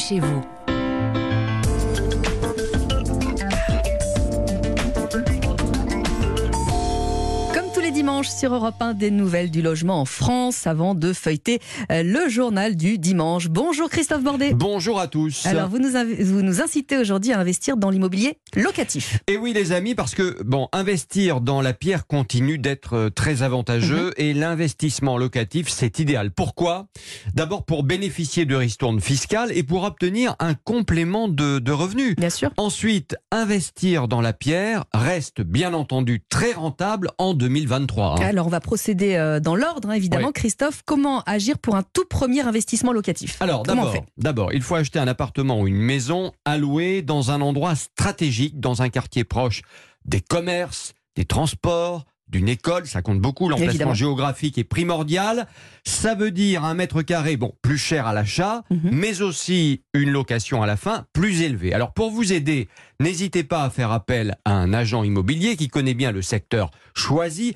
chez vous. Dimanche sur Europe 1 des nouvelles du logement en France avant de feuilleter euh, le journal du dimanche. Bonjour Christophe Bordet. Bonjour à tous. Alors vous nous, vous nous incitez aujourd'hui à investir dans l'immobilier locatif. Et oui les amis parce que bon investir dans la pierre continue d'être euh, très avantageux mhm. et l'investissement locatif c'est idéal. Pourquoi? D'abord pour bénéficier de ristournes fiscales et pour obtenir un complément de, de revenus. Bien sûr. Ensuite investir dans la pierre reste bien entendu très rentable en 2020 Hein. Alors, on va procéder euh, dans l'ordre, hein, évidemment. Christophe, comment agir pour un tout premier investissement locatif? Alors, d'abord, il faut acheter un appartement ou une maison allouée dans un endroit stratégique, dans un quartier proche des commerces, des transports, d'une école, ça compte beaucoup, l'emplacement géographique est primordial. Ça veut dire un mètre carré, bon, plus cher à l'achat, mhm. mais aussi une location à la fin plus élevée. Alors pour vous aider, n'hésitez pas à faire appel à un agent immobilier qui connaît bien le secteur choisi.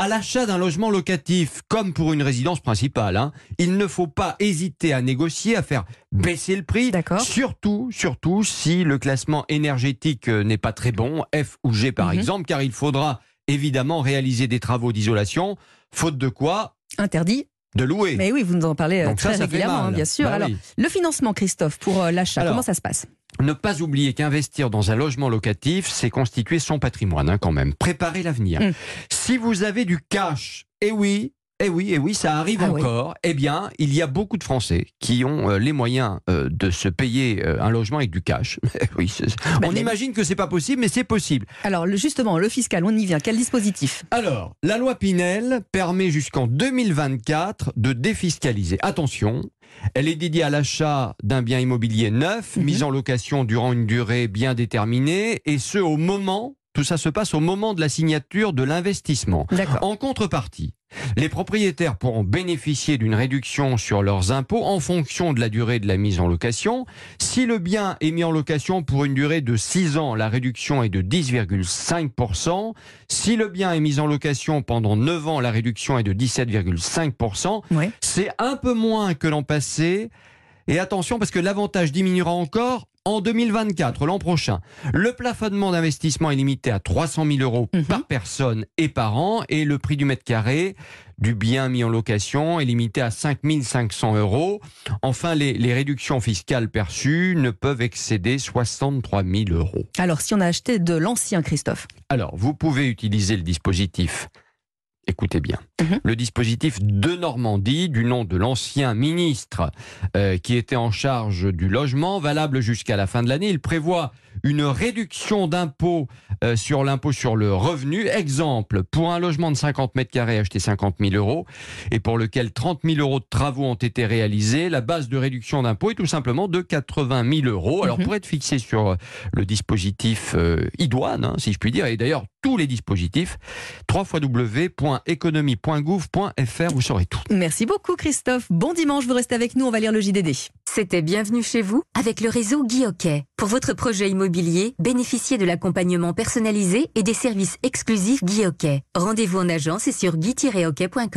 À l'achat d'un logement locatif, comme pour une résidence principale, hein, il ne faut pas hésiter à négocier, à faire baisser le prix. Surtout, surtout si le classement énergétique euh, n'est pas très bon, F ou G par mhm. exemple, car il faudra évidemment réaliser des travaux d'isolation, faute de quoi Interdit de louer. Mais oui, vous nous en parlez euh, très régulièrement, hein, bien sûr. Bah Alors, le financement, Christophe, pour euh, l'achat, comment ça se passe? Ne pas oublier qu'investir dans un logement locatif, c'est constituer son patrimoine hein, quand même. Préparer l'avenir. Hum. Si vous avez du cash, et eh oui, eh oui, eh oui, ça arrive ah encore. Eh bien, il y a beaucoup de Français qui ont euh, les moyens euh, de se payer euh, un logement avec du cash. oui, bah, on imagine que c'est pas possible, mais c'est possible. Alors, justement, le fiscal, on y vient. Quel dispositif? Alors, la loi Pinel permet jusqu'en 2024 de défiscaliser. Attention, elle est dédiée à l'achat d'un bien immobilier neuf, mhm. mis en location durant une durée bien déterminée, et ce au moment tout ça se passe au moment de la signature de l'investissement. En contrepartie, les propriétaires pourront bénéficier d'une réduction sur leurs impôts en fonction de la durée de la mise en location. Si le bien est mis en location pour une durée de 6 ans, la réduction est de 10,5%. Si le bien est mis en location pendant 9 ans, la réduction est de 17,5%. C'est un peu moins que l'an passé. Et attention parce que l'avantage diminuera encore en 2024, l'an prochain. Le plafonnement d'investissement est limité à 300 000 euros mhm. par personne et par an et le prix du mètre carré du bien mis en location est limité à 5 500 euros. Enfin, les, les, réductions fiscales perçues ne peuvent excéder 63 000 euros. Alors, si on a acheté de l'ancien, Christophe? Alors, vous pouvez utiliser le dispositif écoutez bien, mhm. le dispositif de Normandie, du nom de l'ancien ministre euh, qui était en charge du logement, valable jusqu'à la fin de l'année. Il prévoit une réduction d'impôt euh, sur l'impôt sur le revenu. Exemple, pour un logement de 50 mètres carrés acheté 50 000 euros et pour lequel 30 000 euros de travaux ont été réalisés, la base de réduction d'impôt est tout simplement de 80 000 euros. Alors mhm. pour être fixé sur euh, le dispositif euh, idoine, hein, si je puis dire, et d'ailleurs tous les dispositifs, www.economie.gouv.fr, vous saurez tout. Merci beaucoup Christophe. Bon dimanche, vous restez avec nous, on va lire le JDD. C'était Bienvenue chez vous avec le réseau Guy Pour votre projet immobilier, bénéficiez de l'accompagnement personnalisé et des services exclusifs Guy Rendez-vous en agence et sur guy-hockey.com.